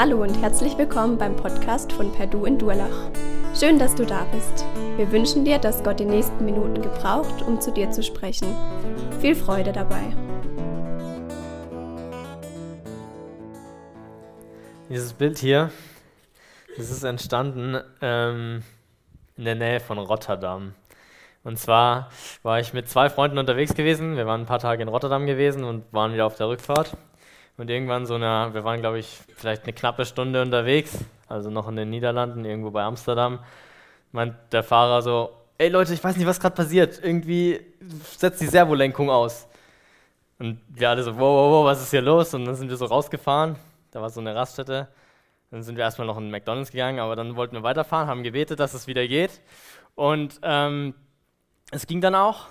Hallo und herzlich willkommen beim Podcast von Perdu in Durlach. Schön, dass du da bist. Wir wünschen dir, dass Gott die nächsten Minuten gebraucht, um zu dir zu sprechen. Viel Freude dabei. Dieses Bild hier, das ist entstanden ähm, in der Nähe von Rotterdam. Und zwar war ich mit zwei Freunden unterwegs gewesen. Wir waren ein paar Tage in Rotterdam gewesen und waren wieder auf der Rückfahrt. Und irgendwann so eine, wir waren glaube ich vielleicht eine knappe Stunde unterwegs, also noch in den Niederlanden, irgendwo bei Amsterdam, meint der Fahrer so, ey Leute, ich weiß nicht, was gerade passiert, irgendwie setzt die Servolenkung aus. Und wir alle so, wow, wow, wow, was ist hier los? Und dann sind wir so rausgefahren, da war so eine Raststätte. Dann sind wir erstmal noch in McDonalds gegangen, aber dann wollten wir weiterfahren, haben gebetet, dass es wieder geht. Und ähm, es ging dann auch,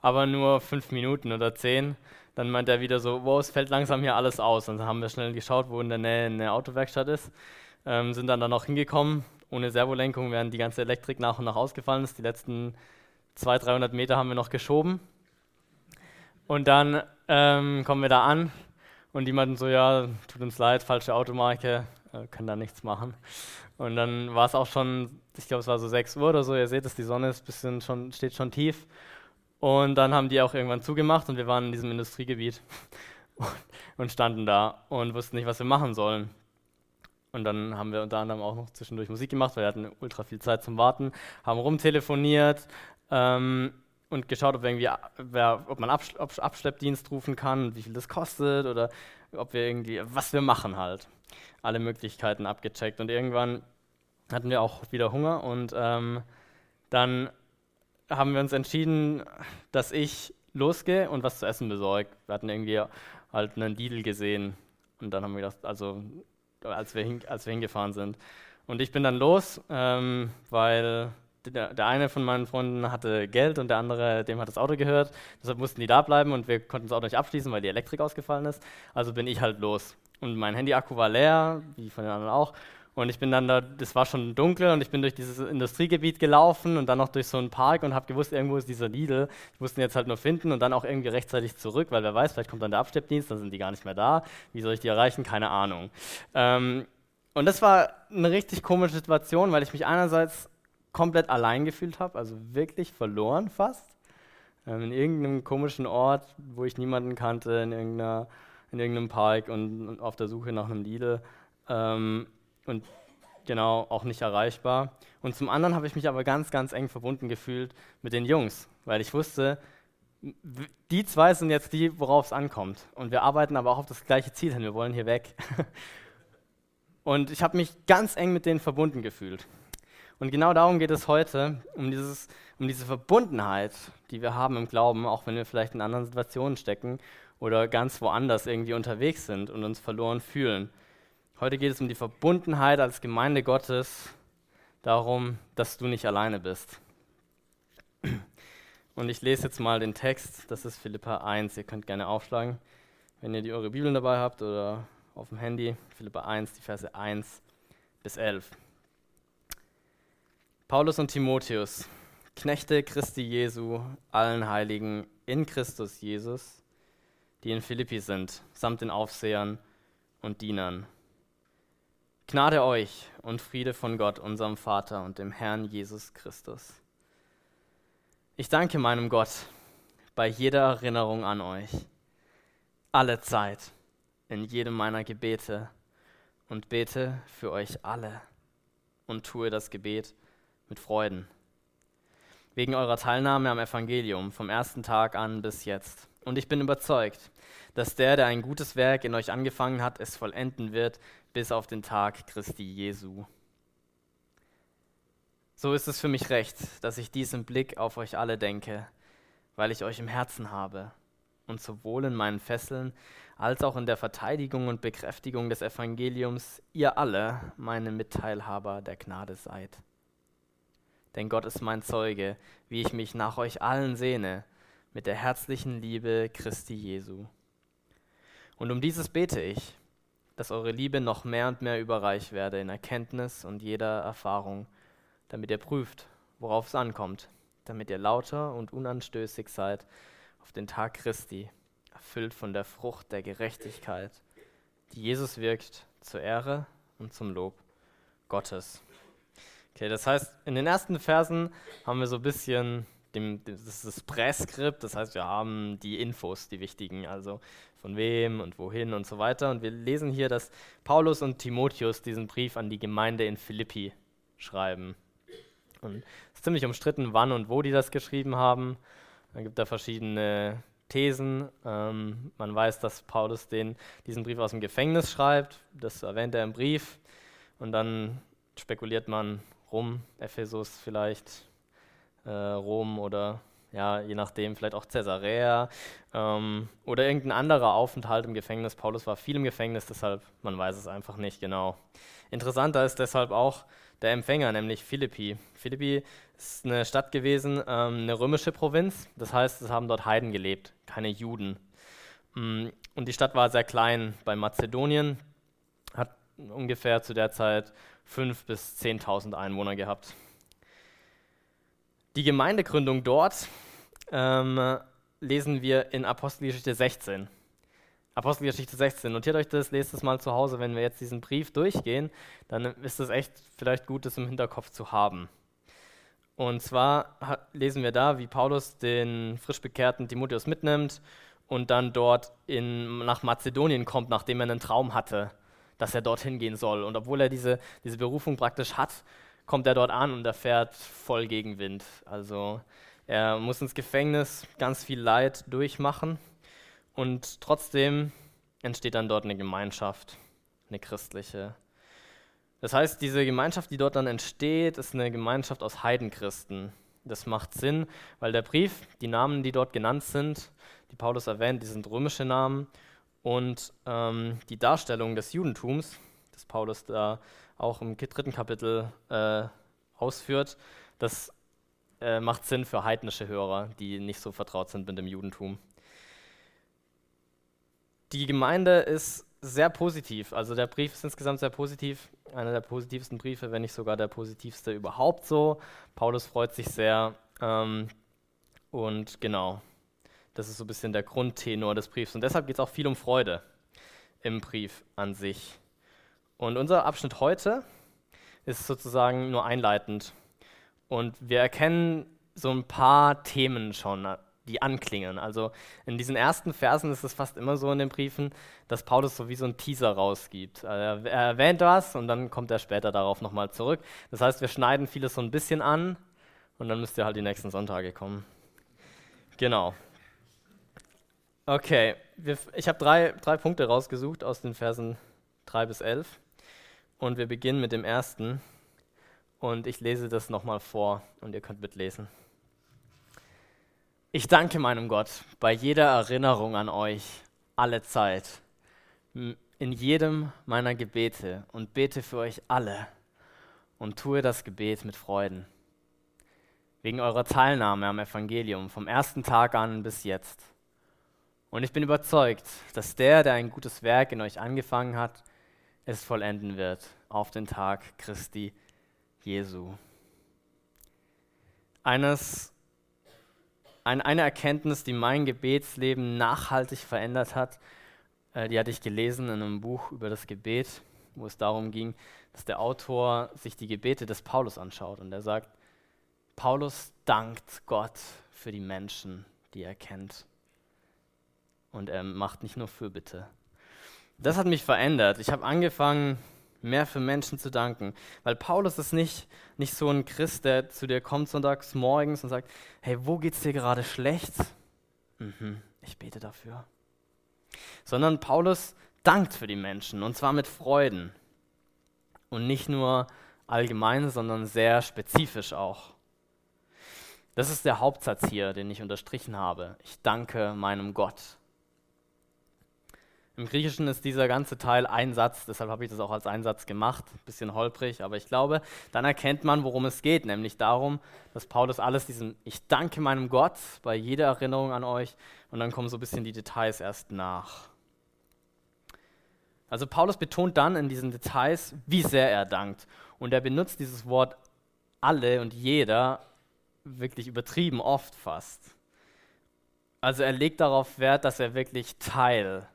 aber nur fünf Minuten oder zehn. Dann meint er wieder so, wow, es fällt langsam hier alles aus. Und dann haben wir schnell geschaut, wo in der Nähe eine Autowerkstatt ist. Ähm, sind dann da noch hingekommen. Ohne Servolenkung, während die ganze Elektrik nach und nach ausgefallen ist. Die letzten 200, 300 Meter haben wir noch geschoben. Und dann ähm, kommen wir da an und die meinten so, ja, tut uns leid, falsche Automarke, äh, können da nichts machen. Und dann war es auch schon, ich glaube, es war so 6 Uhr oder so, ihr seht es, die Sonne ist bisschen schon, steht schon tief. Und dann haben die auch irgendwann zugemacht und wir waren in diesem Industriegebiet und standen da und wussten nicht, was wir machen sollen. Und dann haben wir unter anderem auch noch zwischendurch Musik gemacht, weil wir hatten ultra viel Zeit zum Warten, haben rumtelefoniert ähm, und geschaut, ob, irgendwie, wer, ob man Absch ob Abschleppdienst rufen kann, wie viel das kostet oder ob wir irgendwie, was wir machen halt. Alle Möglichkeiten abgecheckt und irgendwann hatten wir auch wieder Hunger und ähm, dann haben wir uns entschieden, dass ich losgehe und was zu essen besorge. Wir hatten irgendwie halt einen Lidl gesehen und dann haben wir gedacht, also als wir, hin, als wir hingefahren sind. Und ich bin dann los, ähm, weil der, der, eine von meinen Freunden hatte Geld und der andere, dem hat das Auto gehört. Deshalb mussten die da bleiben und wir konnten das Auto nicht abschließen, weil die Elektrik ausgefallen ist. Also bin ich halt los. Und mein Handy-Akku war leer, wie von den anderen auch. Und ich bin dann da, das war schon dunkel und ich bin durch dieses Industriegebiet gelaufen und dann noch durch so einen Park und habe gewusst, irgendwo ist dieser Lidl. Ich musste ihn jetzt halt nur finden und dann auch irgendwie rechtzeitig zurück, weil wer weiß, vielleicht kommt dann der Abschleppdienst, dann sind die gar nicht mehr da. Wie soll ich die erreichen? Keine Ahnung. Ähm, und das war eine richtig komische Situation, weil ich mich einerseits komplett allein gefühlt habe, also wirklich verloren fast. Ähm, in irgendeinem komischen Ort, wo ich niemanden kannte, in, in irgendeinem Park und, und auf der Suche nach einem Lidl. Ähm, und genau auch nicht erreichbar. Und zum anderen habe ich mich aber ganz, ganz eng verbunden gefühlt mit den Jungs, weil ich wusste, die zwei sind jetzt die, worauf es ankommt. Und wir arbeiten aber auch auf das gleiche Ziel hin. Wir wollen hier weg. Und ich habe mich ganz eng mit denen verbunden gefühlt. Und genau darum geht es heute, um, dieses, um diese Verbundenheit, die wir haben im Glauben, auch wenn wir vielleicht in anderen Situationen stecken oder ganz woanders irgendwie unterwegs sind und uns verloren fühlen. Heute geht es um die Verbundenheit als Gemeinde Gottes, darum, dass du nicht alleine bist. Und ich lese jetzt mal den Text, das ist Philippa 1, ihr könnt gerne aufschlagen, wenn ihr die eure Bibeln dabei habt oder auf dem Handy, Philippa 1, die Verse 1 bis 11. Paulus und Timotheus, Knechte Christi Jesu, allen Heiligen in Christus Jesus, die in Philippi sind, samt den Aufsehern und Dienern Gnade euch und Friede von Gott, unserem Vater und dem Herrn Jesus Christus. Ich danke meinem Gott bei jeder Erinnerung an euch, alle Zeit, in jedem meiner Gebete und bete für euch alle und tue das Gebet mit Freuden. Wegen eurer Teilnahme am Evangelium vom ersten Tag an bis jetzt. Und ich bin überzeugt, dass der, der ein gutes Werk in euch angefangen hat, es vollenden wird bis auf den Tag Christi Jesu. So ist es für mich recht, dass ich dies im Blick auf euch alle denke, weil ich euch im Herzen habe und sowohl in meinen Fesseln als auch in der Verteidigung und Bekräftigung des Evangeliums ihr alle meine Mitteilhaber der Gnade seid. Denn Gott ist mein Zeuge, wie ich mich nach euch allen sehne, mit der herzlichen Liebe Christi Jesu. Und um dieses bete ich, dass eure Liebe noch mehr und mehr überreich werde in Erkenntnis und jeder Erfahrung, damit ihr prüft, worauf es ankommt, damit ihr lauter und unanstößig seid auf den Tag Christi, erfüllt von der Frucht der Gerechtigkeit, die Jesus wirkt zur Ehre und zum Lob Gottes. Okay, das heißt, in den ersten Versen haben wir so ein bisschen dem, das ist das Präskript, das heißt, wir haben die Infos, die wichtigen, also von wem und wohin und so weiter. Und wir lesen hier, dass Paulus und Timotheus diesen Brief an die Gemeinde in Philippi schreiben. Und es ist ziemlich umstritten, wann und wo die das geschrieben haben. Da gibt da verschiedene Thesen. Ähm, man weiß, dass Paulus den, diesen Brief aus dem Gefängnis schreibt. Das erwähnt er im Brief. Und dann spekuliert man rum, Ephesus vielleicht, äh, Rom oder ja, je nachdem, vielleicht auch Caesarea ähm, oder irgendein anderer Aufenthalt im Gefängnis. Paulus war viel im Gefängnis, deshalb, man weiß es einfach nicht genau. Interessanter ist deshalb auch der Empfänger, nämlich Philippi. Philippi ist eine Stadt gewesen, ähm, eine römische Provinz, das heißt, es haben dort Heiden gelebt, keine Juden. Mm, und die Stadt war sehr klein bei Mazedonien, hat ungefähr zu der Zeit 5.000 bis 10.000 Einwohner gehabt. Die Gemeindegründung dort ähm, lesen wir in Apostelgeschichte 16. Apostelgeschichte 16. Notiert euch das, lest es mal zu Hause, wenn wir jetzt diesen Brief durchgehen, dann ist es echt vielleicht gut, das im Hinterkopf zu haben. Und zwar lesen wir da, wie Paulus den frisch bekehrten Timotheus mitnimmt und dann dort in, nach Mazedonien kommt, nachdem er einen Traum hatte, dass er dorthin gehen soll. Und obwohl er diese, diese Berufung praktisch hat, kommt er dort an und er fährt voll Gegenwind. Also er muss ins Gefängnis ganz viel Leid durchmachen und trotzdem entsteht dann dort eine Gemeinschaft, eine christliche. Das heißt, diese Gemeinschaft, die dort dann entsteht, ist eine Gemeinschaft aus Heidenchristen. Das macht Sinn, weil der Brief, die Namen, die dort genannt sind, die Paulus erwähnt, die sind römische Namen und ähm, die Darstellung des Judentums, das Paulus da auch im dritten Kapitel äh, ausführt, das äh, macht Sinn für heidnische Hörer, die nicht so vertraut sind mit dem Judentum. Die Gemeinde ist sehr positiv, also der Brief ist insgesamt sehr positiv, einer der positivsten Briefe, wenn nicht sogar der positivste überhaupt so. Paulus freut sich sehr ähm, und genau, das ist so ein bisschen der Grundtenor des Briefs. Und deshalb geht es auch viel um Freude im Brief an sich. Und unser Abschnitt heute ist sozusagen nur einleitend. Und wir erkennen so ein paar Themen schon, die anklingen. Also in diesen ersten Versen ist es fast immer so in den Briefen, dass Paulus so wie so ein Teaser rausgibt. Also er erwähnt was und dann kommt er später darauf nochmal zurück. Das heißt, wir schneiden vieles so ein bisschen an und dann müsst ihr halt die nächsten Sonntage kommen. Genau. Okay, ich habe drei, drei Punkte rausgesucht aus den Versen 3 bis 11. Und wir beginnen mit dem ersten. Und ich lese das nochmal vor und ihr könnt mitlesen. Ich danke meinem Gott bei jeder Erinnerung an euch, alle Zeit, in jedem meiner Gebete und bete für euch alle und tue das Gebet mit Freuden. Wegen eurer Teilnahme am Evangelium vom ersten Tag an bis jetzt. Und ich bin überzeugt, dass der, der ein gutes Werk in euch angefangen hat, es vollenden wird auf den Tag Christi Jesu. Eines, ein, eine Erkenntnis, die mein Gebetsleben nachhaltig verändert hat, äh, die hatte ich gelesen in einem Buch über das Gebet, wo es darum ging, dass der Autor sich die Gebete des Paulus anschaut und er sagt, Paulus dankt Gott für die Menschen, die er kennt. Und er macht nicht nur Fürbitte, das hat mich verändert. Ich habe angefangen, mehr für Menschen zu danken. Weil Paulus ist nicht, nicht so ein Christ, der zu dir kommt sonntags morgens und sagt, hey, wo geht's dir gerade schlecht? Mhm, ich bete dafür. Sondern Paulus dankt für die Menschen und zwar mit Freuden. Und nicht nur allgemein, sondern sehr spezifisch auch. Das ist der Hauptsatz hier, den ich unterstrichen habe. Ich danke meinem Gott. Im Griechischen ist dieser ganze Teil ein Satz, deshalb habe ich das auch als Einsatz gemacht, ein bisschen holprig, aber ich glaube, dann erkennt man, worum es geht, nämlich darum, dass Paulus alles diesen Ich danke meinem Gott bei jeder Erinnerung an euch und dann kommen so ein bisschen die Details erst nach. Also Paulus betont dann in diesen Details, wie sehr er dankt und er benutzt dieses Wort alle und jeder wirklich übertrieben oft fast. Also er legt darauf Wert, dass er wirklich Teil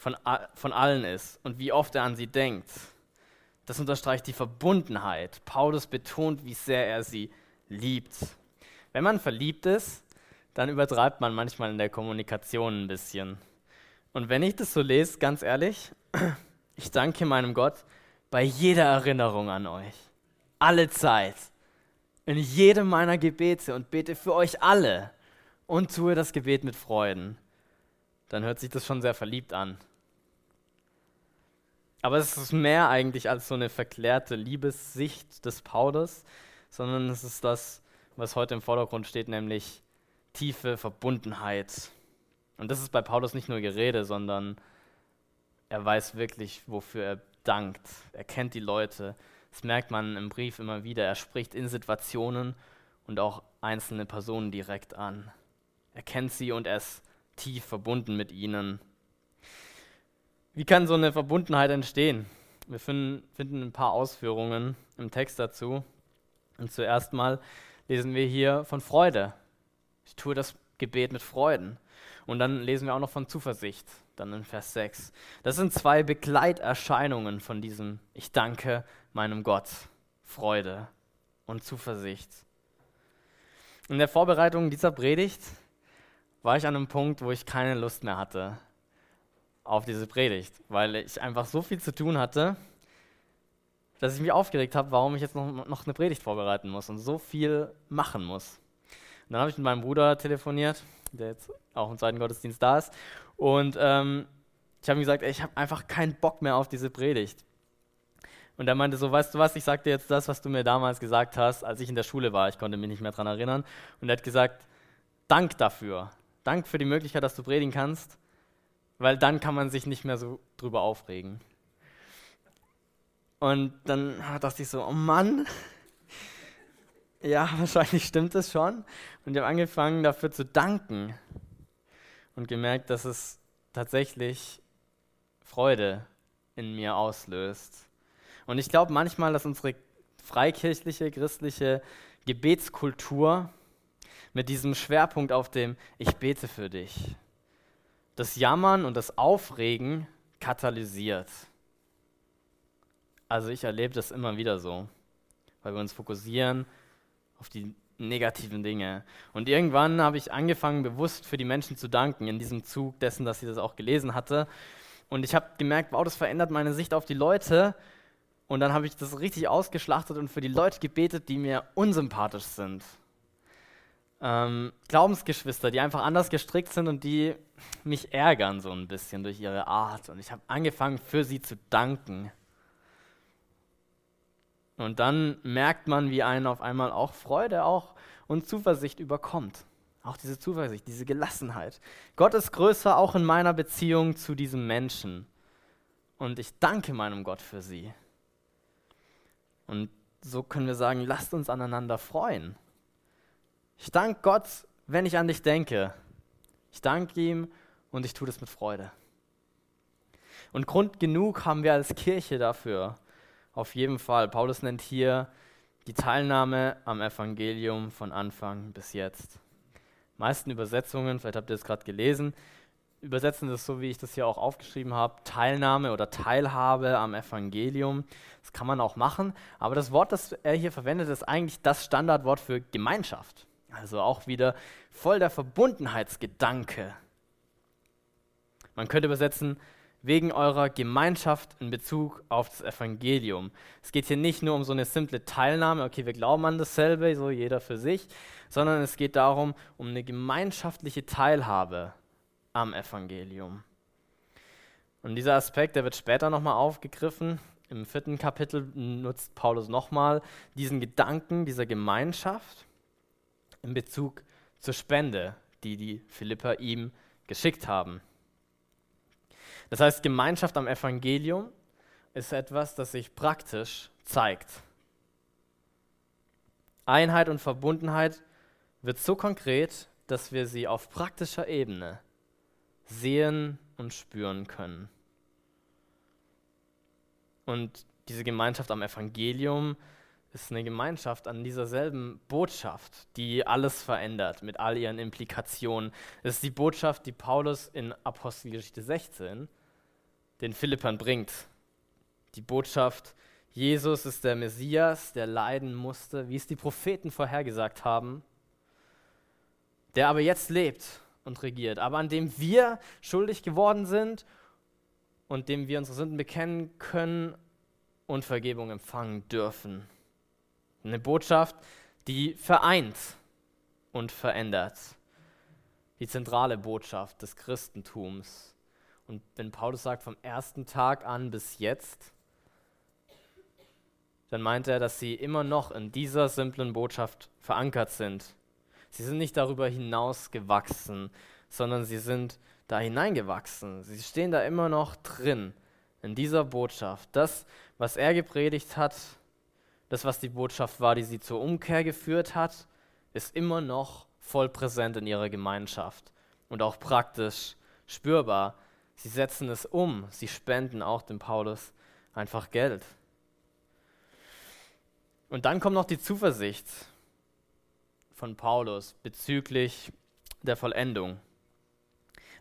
von, von allen ist und wie oft er an sie denkt. Das unterstreicht die Verbundenheit. Paulus betont, wie sehr er sie liebt. Wenn man verliebt ist, dann übertreibt man manchmal in der Kommunikation ein bisschen. Und wenn ich das so lese, ganz ehrlich, ich danke meinem Gott bei jeder Erinnerung an euch. Alle Zeit. In jedem meiner Gebete und bete für euch alle und tue das Gebet mit Freuden. Dann hört sich das schon sehr verliebt an. Aber es ist mehr eigentlich als so eine verklärte Liebessicht des Paulus, sondern es ist das, was heute im Vordergrund steht, nämlich tiefe Verbundenheit. Und das ist bei Paulus nicht nur Gerede, sondern er weiß wirklich, wofür er dankt. Er kennt die Leute. Das merkt man im Brief immer wieder. Er spricht in Situationen und auch einzelne Personen direkt an. Er kennt sie und er ist tief verbunden mit ihnen. Wie kann so eine Verbundenheit entstehen? Wir finden, finden ein paar Ausführungen im Text dazu. Und zuerst mal lesen wir hier von Freude. Ich tue das Gebet mit Freuden. Und dann lesen wir auch noch von Zuversicht, dann in Vers 6. Das sind zwei Begleiterscheinungen von diesem Ich danke meinem Gott. Freude und Zuversicht. In der Vorbereitung dieser Predigt war ich an einem Punkt, wo ich keine Lust mehr hatte auf diese Predigt, weil ich einfach so viel zu tun hatte, dass ich mich aufgeregt habe, warum ich jetzt noch, noch eine Predigt vorbereiten muss und so viel machen muss. Und dann habe ich mit meinem Bruder telefoniert, der jetzt auch im zweiten Gottesdienst da ist, und ähm, ich habe ihm gesagt, ey, ich habe einfach keinen Bock mehr auf diese Predigt. Und er meinte so, weißt du was, ich sage dir jetzt das, was du mir damals gesagt hast, als ich in der Schule war. Ich konnte mich nicht mehr daran erinnern. Und er hat gesagt, Dank dafür. Dank für die Möglichkeit, dass du predigen kannst weil dann kann man sich nicht mehr so drüber aufregen. Und dann dachte ich so, oh Mann, ja, wahrscheinlich stimmt es schon. Und ich habe angefangen dafür zu danken und gemerkt, dass es tatsächlich Freude in mir auslöst. Und ich glaube manchmal, dass unsere freikirchliche, christliche Gebetskultur mit diesem Schwerpunkt auf dem Ich bete für dich, das Jammern und das Aufregen katalysiert. Also ich erlebe das immer wieder so, weil wir uns fokussieren auf die negativen Dinge. Und irgendwann habe ich angefangen, bewusst für die Menschen zu danken, in diesem Zug dessen, dass ich das auch gelesen hatte. Und ich habe gemerkt, wow, das verändert meine Sicht auf die Leute. Und dann habe ich das richtig ausgeschlachtet und für die Leute gebetet, die mir unsympathisch sind ähm, Glaubensgeschwister, die einfach anders gestrickt sind und die mich ärgern so ein bisschen durch ihre Art. Und ich habe angefangen, für sie zu danken. Und dann merkt man, wie einen auf einmal auch Freude auch und Zuversicht überkommt. Auch diese Zuversicht, diese Gelassenheit. Gott ist größer auch in meiner Beziehung zu diesem Menschen. Und ich danke meinem Gott für sie. Und so können wir sagen, lasst uns aneinander freuen. Ich danke Gott, wenn ich an dich denke. Ich danke ihm und ich tue das mit Freude. Und Grund genug haben wir als Kirche dafür. Auf jeden Fall. Paulus nennt hier die Teilnahme am Evangelium von Anfang bis jetzt. Meisten Übersetzungen, vielleicht habt ihr es gerade gelesen, übersetzen das so, wie ich das hier auch aufgeschrieben habe, Teilnahme oder Teilhabe am Evangelium. Das kann man auch machen, aber das Wort, das er hier verwendet, ist eigentlich das Standardwort für Gemeinschaft. Also auch wieder voll der Verbundenheitsgedanke. Man könnte übersetzen, wegen eurer Gemeinschaft in Bezug auf das Evangelium. Es geht hier nicht nur um so eine simple Teilnahme, okay, wir glauben an dasselbe, so jeder für sich, sondern es geht darum, um eine gemeinschaftliche Teilhabe am Evangelium. Und dieser Aspekt, der wird später nochmal aufgegriffen. Im vierten Kapitel nutzt Paulus nochmal diesen Gedanken dieser Gemeinschaft in Bezug zur Spende, die die Philipper ihm geschickt haben. Das heißt, Gemeinschaft am Evangelium ist etwas, das sich praktisch zeigt. Einheit und Verbundenheit wird so konkret, dass wir sie auf praktischer Ebene sehen und spüren können. Und diese Gemeinschaft am Evangelium ist eine Gemeinschaft an dieser selben Botschaft, die alles verändert mit all ihren Implikationen. Es ist die Botschaft, die Paulus in Apostelgeschichte 16 den Philippern bringt. Die Botschaft, Jesus ist der Messias, der leiden musste, wie es die Propheten vorhergesagt haben, der aber jetzt lebt und regiert, aber an dem wir schuldig geworden sind und dem wir unsere Sünden bekennen können und Vergebung empfangen dürfen. Eine Botschaft, die vereint und verändert. Die zentrale Botschaft des Christentums. Und wenn Paulus sagt, vom ersten Tag an bis jetzt, dann meint er, dass sie immer noch in dieser simplen Botschaft verankert sind. Sie sind nicht darüber hinaus gewachsen, sondern sie sind da hineingewachsen. Sie stehen da immer noch drin, in dieser Botschaft. Das, was er gepredigt hat, das, was die Botschaft war, die sie zur Umkehr geführt hat, ist immer noch voll präsent in ihrer Gemeinschaft und auch praktisch spürbar. Sie setzen es um, sie spenden auch dem Paulus einfach Geld. Und dann kommt noch die Zuversicht von Paulus bezüglich der Vollendung.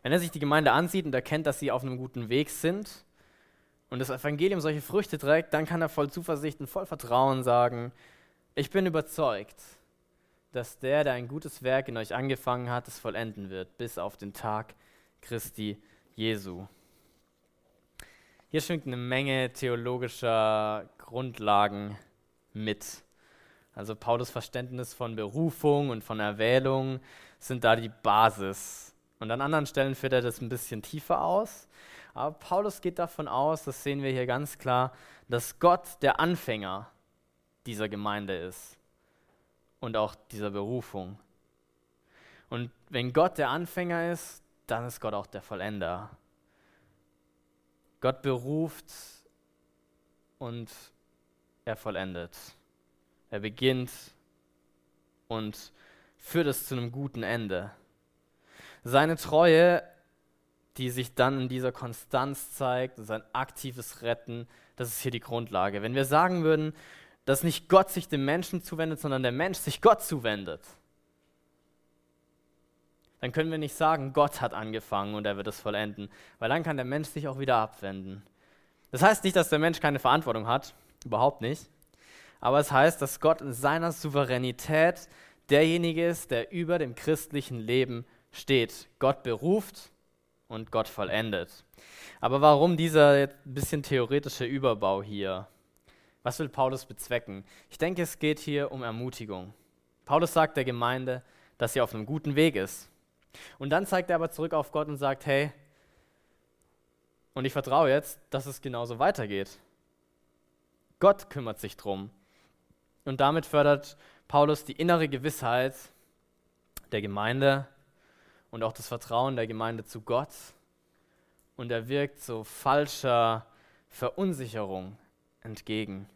Wenn er sich die Gemeinde ansieht und erkennt, dass sie auf einem guten Weg sind und das Evangelium solche Früchte trägt, dann kann er voll Zuversicht und voll Vertrauen sagen, ich bin überzeugt, dass der, der ein gutes Werk in euch angefangen hat, es vollenden wird, bis auf den Tag Christi Jesu. Hier schwingt eine Menge theologischer Grundlagen mit. Also Paulus Verständnis von Berufung und von Erwählung sind da die Basis. Und an anderen Stellen führt er das ein bisschen tiefer aus. Aber Paulus geht davon aus, das sehen wir hier ganz klar, dass Gott der Anfänger dieser Gemeinde ist und auch dieser Berufung. Und wenn Gott der Anfänger ist, dann ist Gott auch der Vollender. Gott beruft und er vollendet. Er beginnt und führt es zu einem guten Ende. Seine Treue, die sich dann in dieser Konstanz zeigt, sein aktives Retten, das ist hier die Grundlage. Wenn wir sagen würden, dass nicht Gott sich dem Menschen zuwendet, sondern der Mensch sich Gott zuwendet, dann können wir nicht sagen, Gott hat angefangen und er wird es vollenden, weil dann kann der Mensch sich auch wieder abwenden. Das heißt nicht, dass der Mensch keine Verantwortung hat, überhaupt nicht, aber es heißt, dass Gott in seiner Souveränität derjenige ist, der über dem christlichen Leben steht. Gott beruft und Gott vollendet. Aber warum dieser bisschen theoretische Überbau hier? Was will Paulus bezwecken? Ich denke, es geht hier um Ermutigung. Paulus sagt der Gemeinde, dass sie auf einem guten Weg ist. Und dann zeigt er aber zurück auf Gott und sagt, hey, und ich vertraue jetzt, dass es genauso weitergeht. Gott kümmert sich drum. Und damit fördert Paulus die innere Gewissheit der Gemeinde und auch das Vertrauen der Gemeinde zu Gott. Und er wirkt so falscher Verunsicherung entgegen.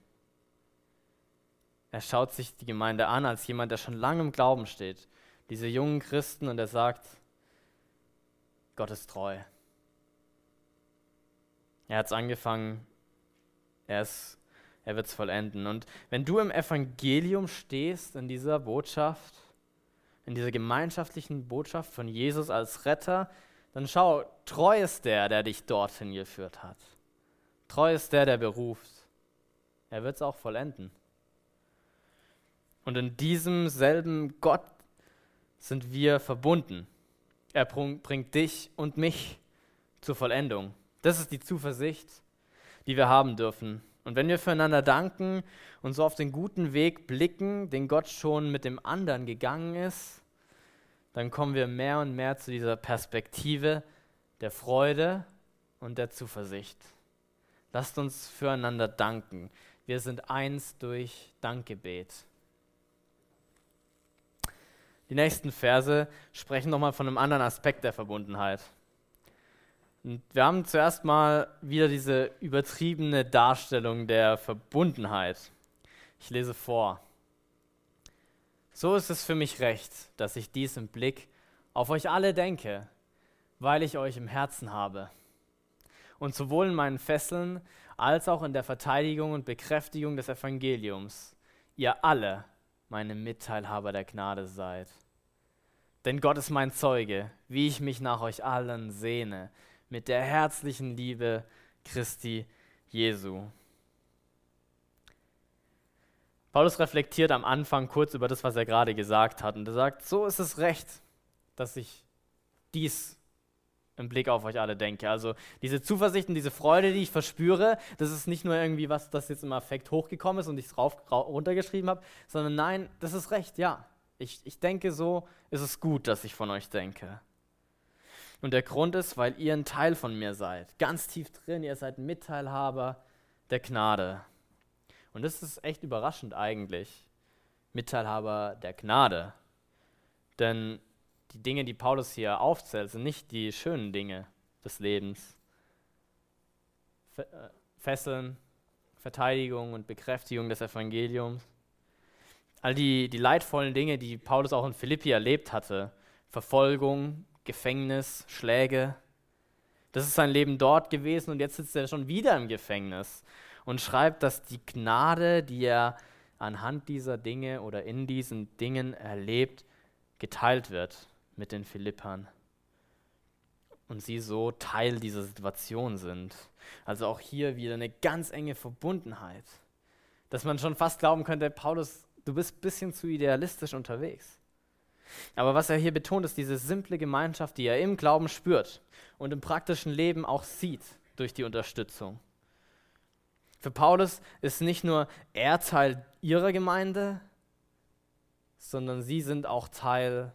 Er schaut sich die Gemeinde an als jemand, der schon lange im Glauben steht. Diese jungen Christen und er sagt, Gott ist treu. Er hat es angefangen, er, er wird es vollenden. Und wenn du im Evangelium stehst, in dieser Botschaft, in dieser gemeinschaftlichen Botschaft von Jesus als Retter, dann schau, treu ist der, der dich dorthin geführt hat. Treu ist der, der beruft. Er wird es auch vollenden. Und in diesem selben Gott sind wir verbunden. Er bringt dich und mich zur Vollendung. Das ist die Zuversicht, die wir haben dürfen. Und wenn wir füreinander danken und so auf den guten Weg blicken, den Gott schon mit dem anderen gegangen ist, dann kommen wir mehr und mehr zu dieser Perspektive der Freude und der Zuversicht. Lasst uns füreinander danken. Wir sind eins durch Dankgebet. Die nächsten Verse sprechen nochmal von einem anderen Aspekt der Verbundenheit. Wir haben zuerst mal wieder diese übertriebene Darstellung der Verbundenheit. Ich lese vor. So ist es für mich recht, dass ich dies im Blick auf euch alle denke, weil ich euch im Herzen habe. Und sowohl in meinen Fesseln als auch in der Verteidigung und Bekräftigung des Evangeliums, ihr alle meine Mitteilhaber der Gnade seid. Denn Gott ist mein Zeuge, wie ich mich nach euch allen sehne, mit der herzlichen Liebe, Christi Jesu. Paulus reflektiert am Anfang kurz über das, was er gerade gesagt hat. Und er sagt, so ist es recht, dass ich dies im Blick auf euch alle denke. Also diese Zuversicht und diese Freude, die ich verspüre, das ist nicht nur irgendwie was, das jetzt im Affekt hochgekommen ist und ich es runtergeschrieben habe, sondern nein, das ist recht, ja. Ich, ich denke, so ist es gut, dass ich von euch denke. Und der Grund ist, weil ihr ein Teil von mir seid. Ganz tief drin, ihr seid Mitteilhaber der Gnade. Und das ist echt überraschend eigentlich. Mitteilhaber der Gnade. Denn die Dinge, die Paulus hier aufzählt, sind nicht die schönen Dinge des Lebens. Äh, Fesseln, Verteidigung und Bekräftigung des Evangeliums. All die, die leidvollen Dinge, die Paulus auch in Philippi erlebt hatte. Verfolgung, Gefängnis, Schläge. Das ist sein Leben dort gewesen und jetzt sitzt er schon wieder im Gefängnis und schreibt, dass die Gnade, die er anhand dieser Dinge oder in diesen Dingen erlebt, geteilt wird mit den Philippern. Und sie so Teil dieser Situation sind. Also auch hier wieder eine ganz enge Verbundenheit. Dass man schon fast glauben könnte, Paulus, du bist ein bisschen zu idealistisch unterwegs. Aber was er hier betont, ist diese simple Gemeinschaft, die er im Glauben spürt und im praktischen Leben auch sieht durch die Unterstützung. Für Paulus ist nicht nur er Teil ihrer Gemeinde, sondern sie sind auch Teil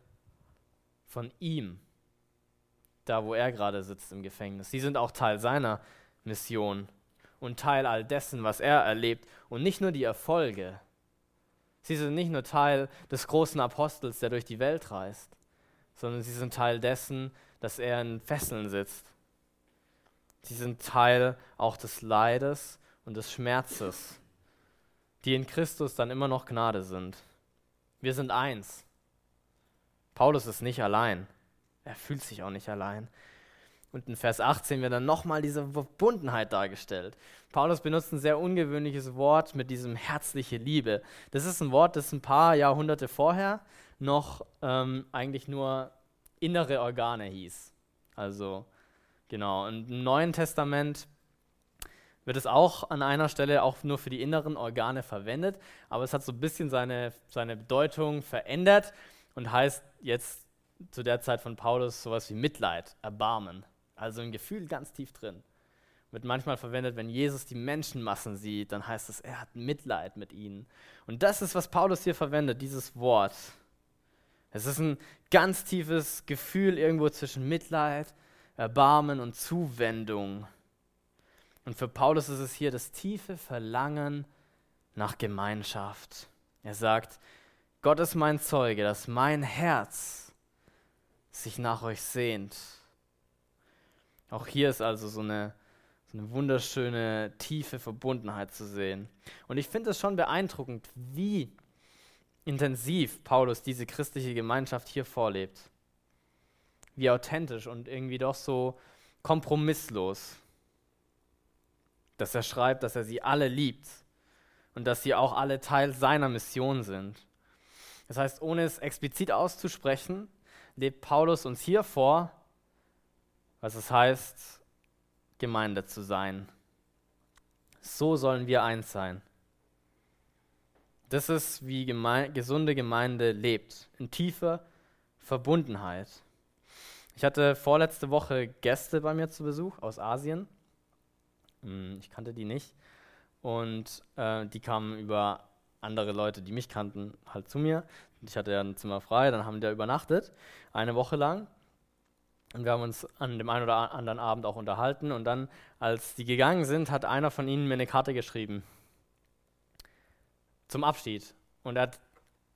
von ihm, da wo er gerade sitzt im Gefängnis. Sie sind auch Teil seiner Mission und Teil all dessen, was er erlebt und nicht nur die Erfolge, Sie sind nicht nur Teil des großen Apostels, der durch die Welt reist, sondern sie sind Teil dessen, dass er in Fesseln sitzt. Sie sind Teil auch des Leides und des Schmerzes, die in Christus dann immer noch Gnade sind. Wir sind eins. Paulus ist nicht allein. Er fühlt sich auch nicht allein. Und in Vers 18 wird dann nochmal diese Verbundenheit dargestellt. Paulus benutzt ein sehr ungewöhnliches Wort mit diesem herzliche Liebe. Das ist ein Wort, das ein paar Jahrhunderte vorher noch ähm, eigentlich nur innere Organe hieß. Also genau. Und im Neuen Testament wird es auch an einer Stelle auch nur für die inneren Organe verwendet, aber es hat so ein bisschen seine, seine Bedeutung verändert und heißt jetzt zu der Zeit von Paulus sowas wie Mitleid, Erbarmen. Also ein Gefühl ganz tief drin. Wird manchmal verwendet, wenn Jesus die Menschenmassen sieht, dann heißt es, er hat Mitleid mit ihnen. Und das ist, was Paulus hier verwendet, dieses Wort. Es ist ein ganz tiefes Gefühl irgendwo zwischen Mitleid, Erbarmen und Zuwendung. Und für Paulus ist es hier das tiefe Verlangen nach Gemeinschaft. Er sagt, Gott ist mein Zeuge, dass mein Herz sich nach euch sehnt auch hier ist also so eine, so eine wunderschöne, tiefe Verbundenheit zu sehen. Und ich finde es schon beeindruckend, wie intensiv Paulus diese christliche Gemeinschaft hier vorlebt. Wie authentisch und irgendwie doch so kompromisslos. Dass er schreibt, dass er sie alle liebt und dass sie auch alle Teil seiner Mission sind. Das heißt, ohne es explizit auszusprechen, lebt Paulus uns hier vor, was es heißt, Gemeinde zu sein. So sollen wir eins sein. Das ist, wie geme gesunde Gemeinde lebt, in tiefer Verbundenheit. Ich hatte vorletzte Woche Gäste bei mir zu Besuch aus Asien. Hm, ich kannte die nicht. Und äh, die kamen über andere Leute, die mich kannten, halt zu mir. Ich hatte ja ein Zimmer frei, dann haben die da übernachtet, eine Woche lang. Und wir haben uns an dem einen oder anderen Abend auch unterhalten. Und dann, als die gegangen sind, hat einer von ihnen mir eine Karte geschrieben. Zum Abschied. Und er hat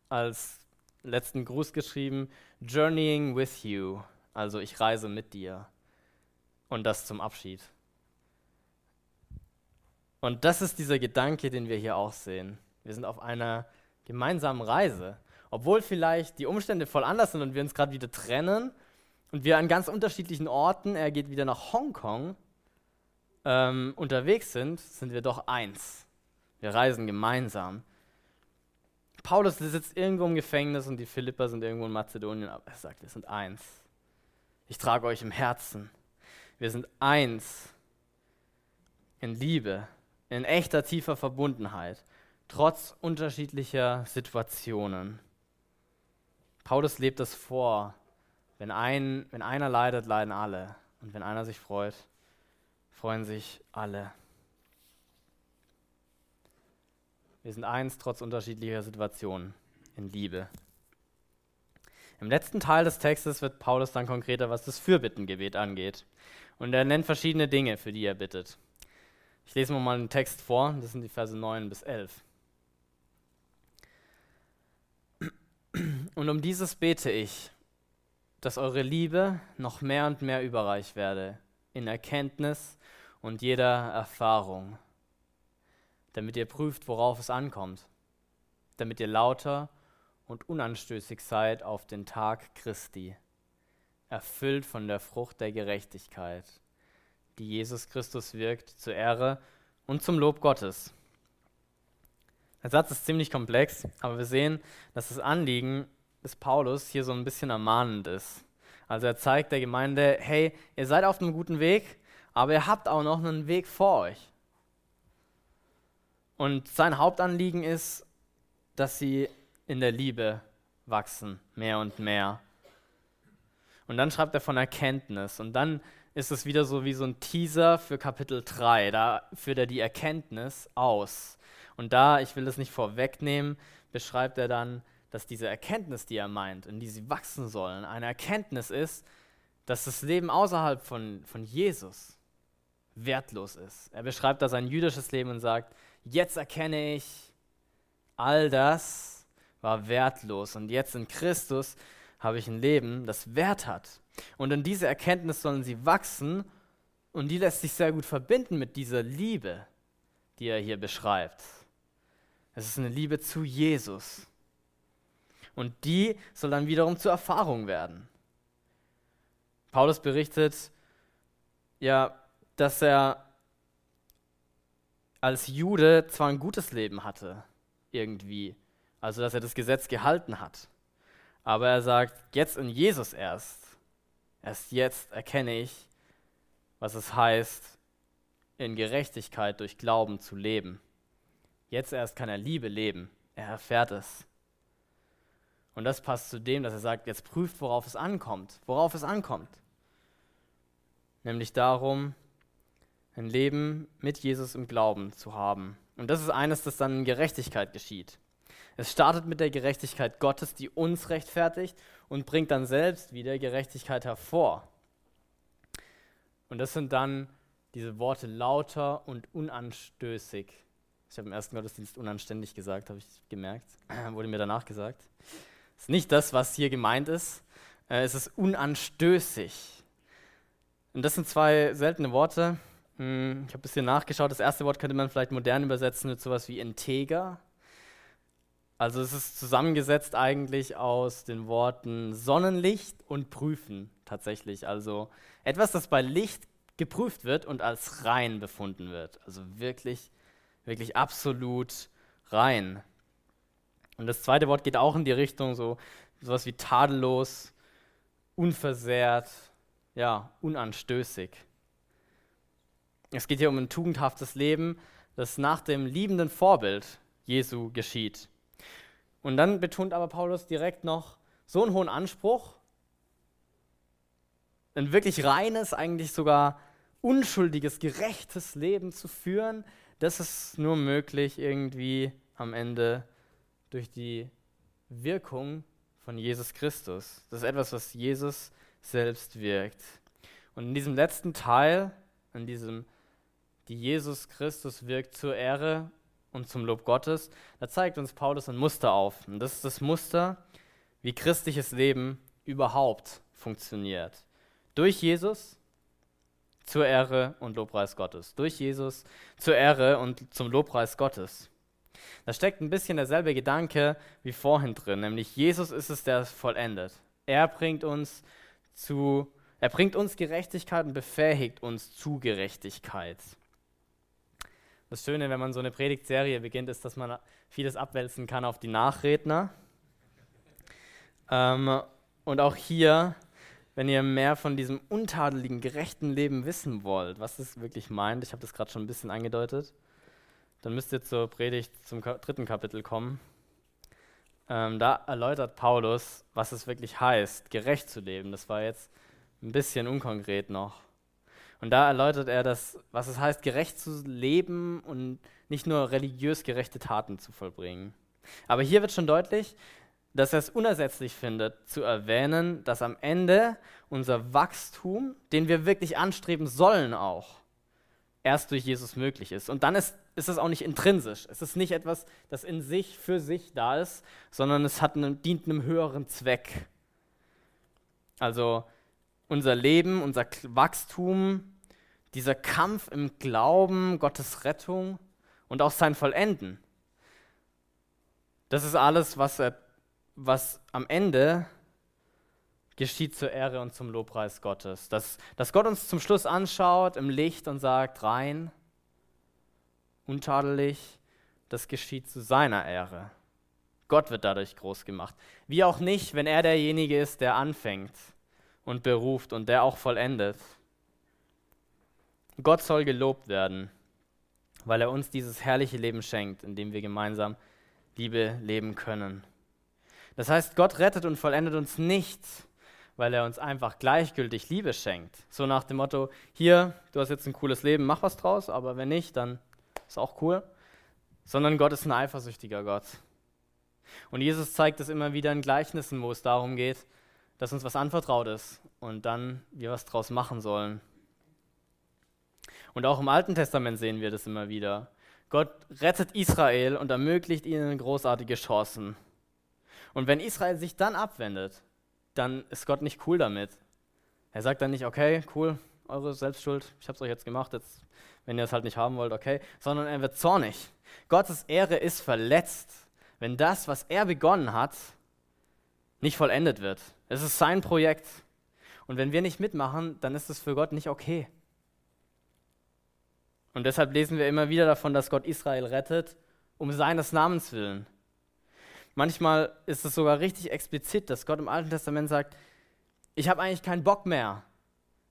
als letzten Gruß geschrieben, Journeying with you. Also ich reise mit dir. Und das zum Abschied. Und das ist dieser Gedanke, den wir hier auch sehen. Wir sind auf einer gemeinsamen Reise. Obwohl vielleicht die Umstände voll anders sind und wir uns gerade wieder trennen und wir an ganz unterschiedlichen Orten, er geht wieder nach Hongkong, ähm, unterwegs sind, sind wir doch eins. Wir reisen gemeinsam. Paulus sitzt irgendwo im Gefängnis und die Philipper sind irgendwo in Mazedonien, aber er sagt, wir sind eins. Ich trage euch im Herzen. Wir sind eins. in Liebe, in echter tiefer Verbundenheit, trotz unterschiedlicher Situationen. Paulus lebt das vor. Wenn, ein, wenn einer leidet, leiden alle. Und wenn einer sich freut, freuen sich alle. Wir sind eins trotz unterschiedlicher Situationen in Liebe. Im letzten Teil des Textes wird Paulus dann konkreter, was das Fürbittengebet angeht. Und er nennt verschiedene Dinge, für die er bittet. Ich lese mal einen Text vor, das sind die Verse 9 bis 11. Und um dieses bete ich, dass eure Liebe noch mehr und mehr überreich werde in Erkenntnis und jeder Erfahrung, damit ihr prüft, worauf es ankommt, damit ihr lauter und unanstößig seid auf den Tag Christi, erfüllt von der Frucht der Gerechtigkeit, die Jesus Christus wirkt zur Ehre und zum Lob Gottes. Der Satz ist ziemlich komplex, aber wir sehen, dass das Anliegen des Paulus hier so ein bisschen ermahnend ist. Also er zeigt der Gemeinde, hey, ihr seid auf einem guten Weg, aber ihr habt auch noch einen Weg vor euch. Und sein Hauptanliegen ist, dass sie in der Liebe wachsen, mehr und mehr. Und dann schreibt er von Erkenntnis. Und dann ist es wieder so wie so ein Teaser für Kapitel 3. Da führt er die Erkenntnis aus. Und da, ich will das nicht vorwegnehmen, beschreibt er dann, dass diese Erkenntnis, die er meint, in die sie wachsen sollen, eine Erkenntnis ist, dass das Leben außerhalb von, von Jesus wertlos ist. Er beschreibt da sein jüdisches Leben und sagt, jetzt erkenne ich, all das war wertlos und jetzt in Christus habe ich ein Leben, das Wert hat. Und in diese Erkenntnis sollen sie wachsen und die lässt sich sehr gut verbinden mit dieser Liebe, die er hier beschreibt. Es ist eine Liebe zu Jesus. Und die soll dann wiederum zur Erfahrung werden. Paulus berichtet, ja, dass er als Jude zwar ein gutes Leben hatte, irgendwie, also dass er das Gesetz gehalten hat, aber er sagt, jetzt in Jesus erst, erst jetzt erkenne ich, was es heißt, in Gerechtigkeit durch Glauben zu leben. Jetzt erst kann er Liebe leben. Er erfährt es. Und das passt zu dem, dass er sagt, jetzt prüft, worauf es ankommt. Worauf es ankommt. Nämlich darum, ein Leben mit Jesus im Glauben zu haben. Und das ist eines, das dann in Gerechtigkeit geschieht. Es startet mit der Gerechtigkeit Gottes, die uns rechtfertigt und bringt dann selbst wieder Gerechtigkeit hervor. Und das sind dann diese Worte lauter und unanstößig. Ich habe im ersten Gottesdienst unanständig gesagt, habe ich gemerkt. Wurde mir danach gesagt. Ist nicht das, was hier gemeint ist. Äh, es ist unanstößig. Und das sind zwei seltene Worte. Hm, ich habe ein bisschen nachgeschaut. Das erste Wort könnte man vielleicht modern übersetzen mit sowas wie integer. Also es ist zusammengesetzt eigentlich aus den Worten Sonnenlicht und prüfen tatsächlich. Also etwas, das bei Licht geprüft wird und als rein befunden wird. Also wirklich wirklich absolut rein. Und das zweite Wort geht auch in die Richtung so sowas wie tadellos, unversehrt, ja, unanstößig. Es geht hier um ein tugendhaftes Leben, das nach dem liebenden Vorbild Jesu geschieht. Und dann betont aber Paulus direkt noch so einen hohen Anspruch, ein wirklich reines, eigentlich sogar unschuldiges, gerechtes Leben zu führen, das ist nur möglich irgendwie am Ende durch die Wirkung von Jesus Christus. Das ist etwas, was Jesus selbst wirkt. Und in diesem letzten Teil, in diesem, die Jesus Christus wirkt zur Ehre und zum Lob Gottes, da zeigt uns Paulus ein Muster auf. Und das ist das Muster, wie christliches Leben überhaupt funktioniert. Durch Jesus zur Ehre und Lobpreis Gottes. Durch Jesus zur Ehre und zum Lobpreis Gottes. Da steckt ein bisschen derselbe Gedanke wie vorhin drin, nämlich Jesus ist es, der es vollendet. Er bringt uns zu, er bringt uns Gerechtigkeit und befähigt uns zu Gerechtigkeit. Das Schöne, wenn man so eine Predigtserie beginnt, ist, dass man vieles abwälzen kann auf die Nachredner. Ähm, und auch hier wenn ihr mehr von diesem untadeligen, gerechten Leben wissen wollt, was es wirklich meint, ich habe das gerade schon ein bisschen angedeutet, dann müsst ihr zur Predigt zum dritten Kapitel kommen. Ähm, da erläutert Paulus, was es wirklich heißt, gerecht zu leben. Das war jetzt ein bisschen unkonkret noch. Und da erläutert er das, was es heißt, gerecht zu leben und nicht nur religiös gerechte Taten zu vollbringen. Aber hier wird schon deutlich, dass er es unersetzlich findet, zu erwähnen, dass am Ende unser Wachstum, den wir wirklich anstreben sollen, auch erst durch Jesus möglich ist. Und dann ist, ist es auch nicht intrinsisch. Es ist nicht etwas, das in sich, für sich da ist, sondern es hat einen, dient einem höheren Zweck. Also unser Leben, unser Wachstum, dieser Kampf im Glauben, Gottes Rettung und auch sein Vollenden. Das ist alles, was, er, was am Ende geschieht zur Ehre und zum Lobpreis Gottes. Dass, dass Gott uns zum Schluss anschaut im Licht und sagt, rein, untadelig, das geschieht zu seiner Ehre. Gott wird dadurch groß gemacht. Wie auch nicht, wenn er derjenige ist, der anfängt und beruft und der auch vollendet. Gott soll gelobt werden, weil er uns dieses herrliche Leben schenkt, in dem wir gemeinsam Liebe leben können. Das heißt, Gott rettet und vollendet uns nicht, weil er uns einfach gleichgültig Liebe schenkt. So nach dem Motto, hier, du hast jetzt ein cooles Leben, mach was draus, aber wenn nicht, dann ist auch cool. Sondern Gott ist ein eifersüchtiger Gott. Und Jesus zeigt es immer wieder in Gleichnissen, wo es darum geht, dass uns was anvertraut ist und dann wir was draus machen sollen. Und auch im Alten Testament sehen wir das immer wieder. Gott rettet Israel und ermöglicht ihnen großartige Chancen. Und wenn Israel sich dann abwendet, dann ist Gott nicht cool damit. Er sagt dann nicht, okay, cool, eure Selbstschuld, ich habe es euch jetzt gemacht, jetzt, wenn ihr es halt nicht haben wollt, okay, sondern er wird zornig. Gottes Ehre ist verletzt, wenn das, was er begonnen hat, nicht vollendet wird. Es ist sein Projekt. Und wenn wir nicht mitmachen, dann ist es für Gott nicht okay. Und deshalb lesen wir immer wieder davon, dass Gott Israel rettet, um seines Namens willen. Manchmal ist es sogar richtig explizit, dass Gott im Alten Testament sagt, ich habe eigentlich keinen Bock mehr,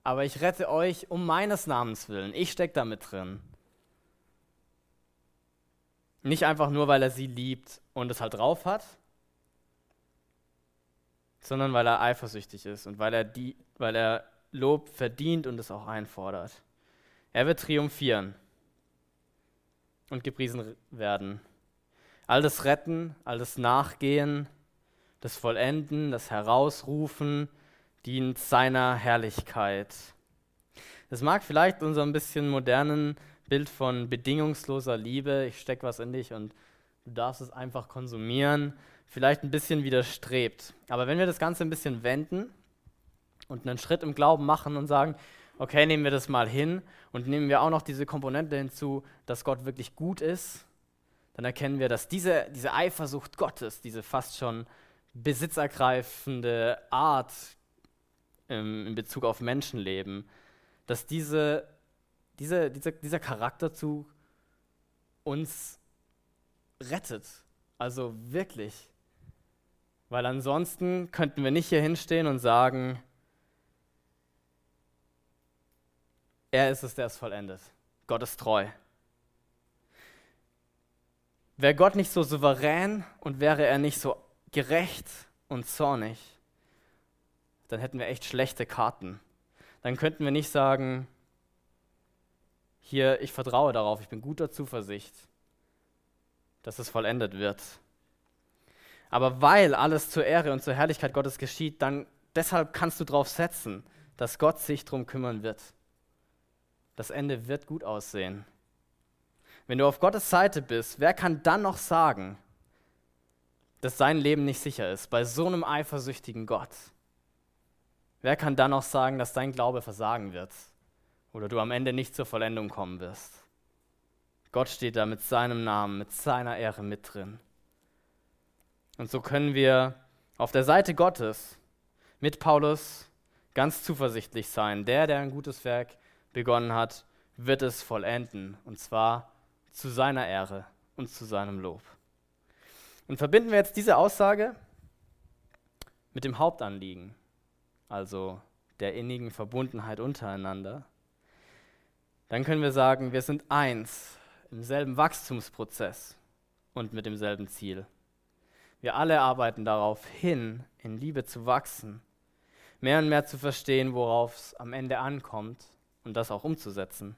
aber ich rette euch um meines Namens willen. Ich stecke damit drin. Nicht einfach nur, weil er sie liebt und es halt drauf hat, sondern weil er eifersüchtig ist und weil er, die, weil er Lob verdient und es auch einfordert. Er wird triumphieren und gepriesen werden. All das Retten, all das Nachgehen, das Vollenden, das Herausrufen dient seiner Herrlichkeit. Das mag vielleicht unser ein bisschen modernen Bild von bedingungsloser Liebe, ich stecke was in dich und du darfst es einfach konsumieren, vielleicht ein bisschen widerstrebt. Aber wenn wir das Ganze ein bisschen wenden und einen Schritt im Glauben machen und sagen, okay, nehmen wir das mal hin und nehmen wir auch noch diese Komponente hinzu, dass Gott wirklich gut ist dann erkennen wir, dass diese, diese Eifersucht Gottes, diese fast schon besitzergreifende Art ähm, in Bezug auf Menschenleben, dass diese, diese, diese, dieser Charakterzug uns rettet. Also wirklich. Weil ansonsten könnten wir nicht hier hinstehen und sagen, er ist es, der es vollendet. Gott ist treu. Wäre Gott nicht so souverän und wäre er nicht so gerecht und zornig, dann hätten wir echt schlechte Karten. Dann könnten wir nicht sagen, hier, ich vertraue darauf, ich bin guter Zuversicht, dass es vollendet wird. Aber weil alles zur Ehre und zur Herrlichkeit Gottes geschieht, dann deshalb kannst du darauf setzen, dass Gott sich darum kümmern wird. Das Ende wird gut aussehen. Wenn du auf Gottes Seite bist, wer kann dann noch sagen, dass sein Leben nicht sicher ist bei so einem eifersüchtigen Gott? Wer kann dann noch sagen, dass dein Glaube versagen wird oder du am Ende nicht zur Vollendung kommen wirst? Gott steht da mit seinem Namen, mit seiner Ehre mit drin. Und so können wir auf der Seite Gottes mit Paulus ganz zuversichtlich sein. Der, der ein gutes Werk begonnen hat, wird es vollenden. Und zwar zu seiner Ehre und zu seinem Lob. Und verbinden wir jetzt diese Aussage mit dem Hauptanliegen, also der innigen Verbundenheit untereinander, dann können wir sagen, wir sind eins im selben Wachstumsprozess und mit demselben Ziel. Wir alle arbeiten darauf hin, in Liebe zu wachsen, mehr und mehr zu verstehen, worauf es am Ende ankommt und das auch umzusetzen.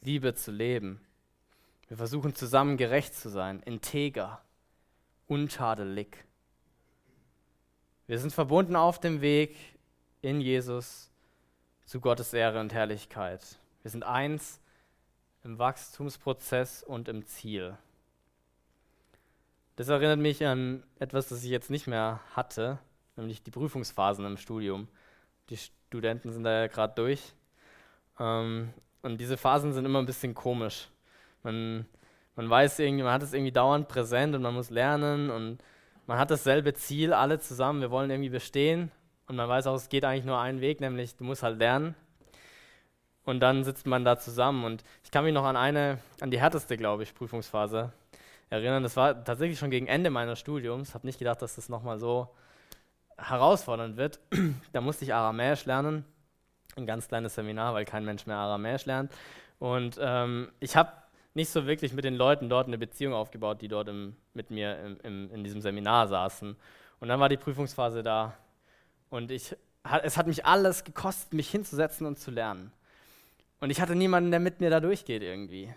Liebe zu leben. Wir versuchen zusammen gerecht zu sein, integer, untadelig. Wir sind verbunden auf dem Weg in Jesus zu Gottes Ehre und Herrlichkeit. Wir sind eins im Wachstumsprozess und im Ziel. Das erinnert mich an etwas, das ich jetzt nicht mehr hatte, nämlich die Prüfungsphasen im Studium. Die Studenten sind da ja gerade durch. Ähm, und diese Phasen sind immer ein bisschen komisch. Man, man weiß irgendwie, man hat es irgendwie dauernd präsent und man muss lernen und man hat dasselbe Ziel, alle zusammen. Wir wollen irgendwie bestehen und man weiß auch, es geht eigentlich nur einen Weg, nämlich du musst halt lernen. Und dann sitzt man da zusammen und ich kann mich noch an eine, an die härteste, glaube ich, Prüfungsphase erinnern. Das war tatsächlich schon gegen Ende meines Studiums. Ich habe nicht gedacht, dass das nochmal so herausfordernd wird. da musste ich Aramäisch lernen. Ein ganz kleines Seminar, weil kein Mensch mehr Aramäisch lernt. Und ähm, ich habe nicht so wirklich mit den Leuten dort eine Beziehung aufgebaut, die dort im, mit mir im, im, in diesem Seminar saßen. Und dann war die Prüfungsphase da. Und ich, es hat mich alles gekostet, mich hinzusetzen und zu lernen. Und ich hatte niemanden, der mit mir da durchgeht irgendwie.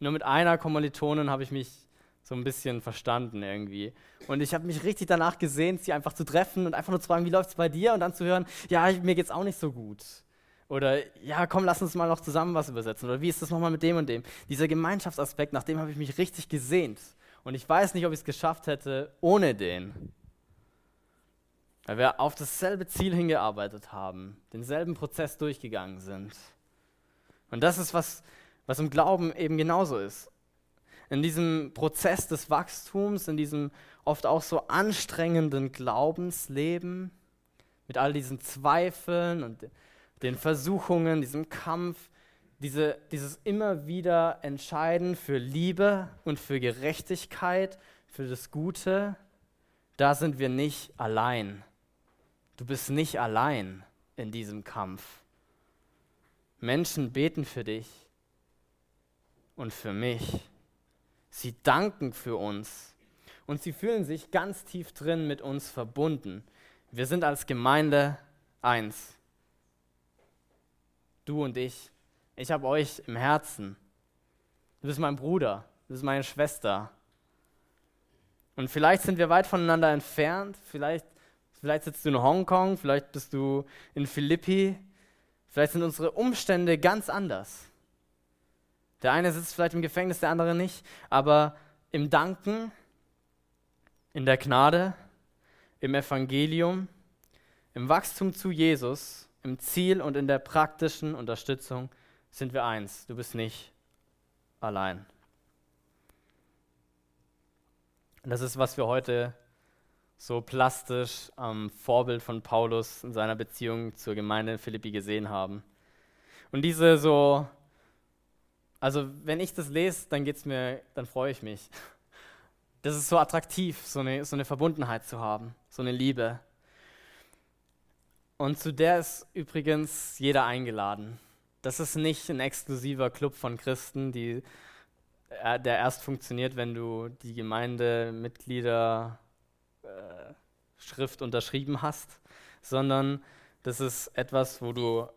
Nur mit einer Kommilitonin habe ich mich so ein bisschen verstanden irgendwie. Und ich habe mich richtig danach gesehnt, sie einfach zu treffen und einfach nur zu fragen, wie läuft es bei dir? Und dann zu hören, ja, mir geht es auch nicht so gut. Oder ja, komm, lass uns mal noch zusammen was übersetzen. Oder wie ist das nochmal mit dem und dem? Dieser Gemeinschaftsaspekt, nach dem habe ich mich richtig gesehnt. Und ich weiß nicht, ob ich es geschafft hätte ohne den. Weil wir auf dasselbe Ziel hingearbeitet haben, denselben Prozess durchgegangen sind. Und das ist, was, was im Glauben eben genauso ist in diesem Prozess des Wachstums, in diesem oft auch so anstrengenden Glaubensleben, mit all diesen Zweifeln und den Versuchungen, diesem Kampf, diese, dieses immer wieder Entscheiden für Liebe und für Gerechtigkeit, für das Gute, da sind wir nicht allein. Du bist nicht allein in diesem Kampf. Menschen beten für dich und für mich. Sie danken für uns und sie fühlen sich ganz tief drin mit uns verbunden. Wir sind als Gemeinde eins. Du und ich. Ich habe euch im Herzen. Du bist mein Bruder, du bist meine Schwester. Und vielleicht sind wir weit voneinander entfernt, vielleicht, vielleicht sitzt du in Hongkong, vielleicht bist du in Philippi, vielleicht sind unsere Umstände ganz anders. Der eine sitzt vielleicht im Gefängnis, der andere nicht, aber im Danken, in der Gnade, im Evangelium, im Wachstum zu Jesus, im Ziel und in der praktischen Unterstützung sind wir eins. Du bist nicht allein. Und das ist, was wir heute so plastisch am Vorbild von Paulus in seiner Beziehung zur Gemeinde in Philippi gesehen haben. Und diese so also wenn ich das lese, dann geht's mir, dann freue ich mich. Das ist so attraktiv, so eine, so eine Verbundenheit zu haben, so eine Liebe. Und zu der ist übrigens jeder eingeladen. Das ist nicht ein exklusiver Club von Christen, die, äh, der erst funktioniert, wenn du die Gemeindemitglieder Schrift unterschrieben hast, sondern das ist etwas, wo du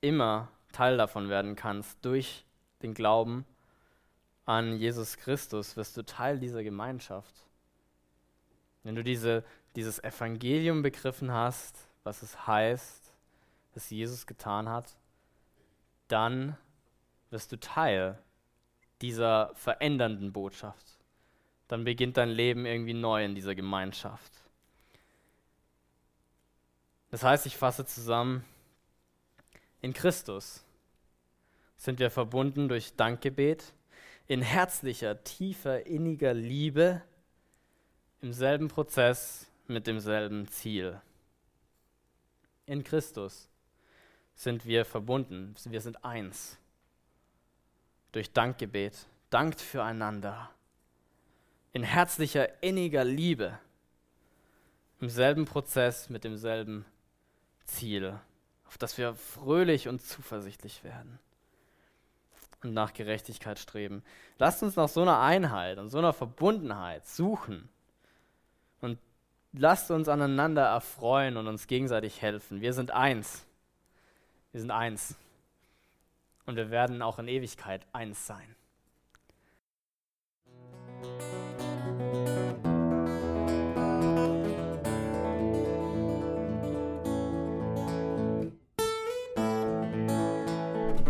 immer Teil davon werden kannst. Durch den Glauben an Jesus Christus wirst du Teil dieser Gemeinschaft. Wenn du diese, dieses Evangelium begriffen hast, was es heißt, was Jesus getan hat, dann wirst du Teil dieser verändernden Botschaft. Dann beginnt dein Leben irgendwie neu in dieser Gemeinschaft. Das heißt, ich fasse zusammen, in Christus sind wir verbunden durch Dankgebet, in herzlicher, tiefer, inniger Liebe, im selben Prozess mit demselben Ziel. In Christus sind wir verbunden, wir sind eins. Durch Dankgebet, dankt füreinander, in herzlicher, inniger Liebe, im selben Prozess mit demselben Ziel, auf das wir fröhlich und zuversichtlich werden und nach Gerechtigkeit streben. Lasst uns nach so einer Einheit und so einer Verbundenheit suchen und lasst uns aneinander erfreuen und uns gegenseitig helfen. Wir sind eins. Wir sind eins. Und wir werden auch in Ewigkeit eins sein.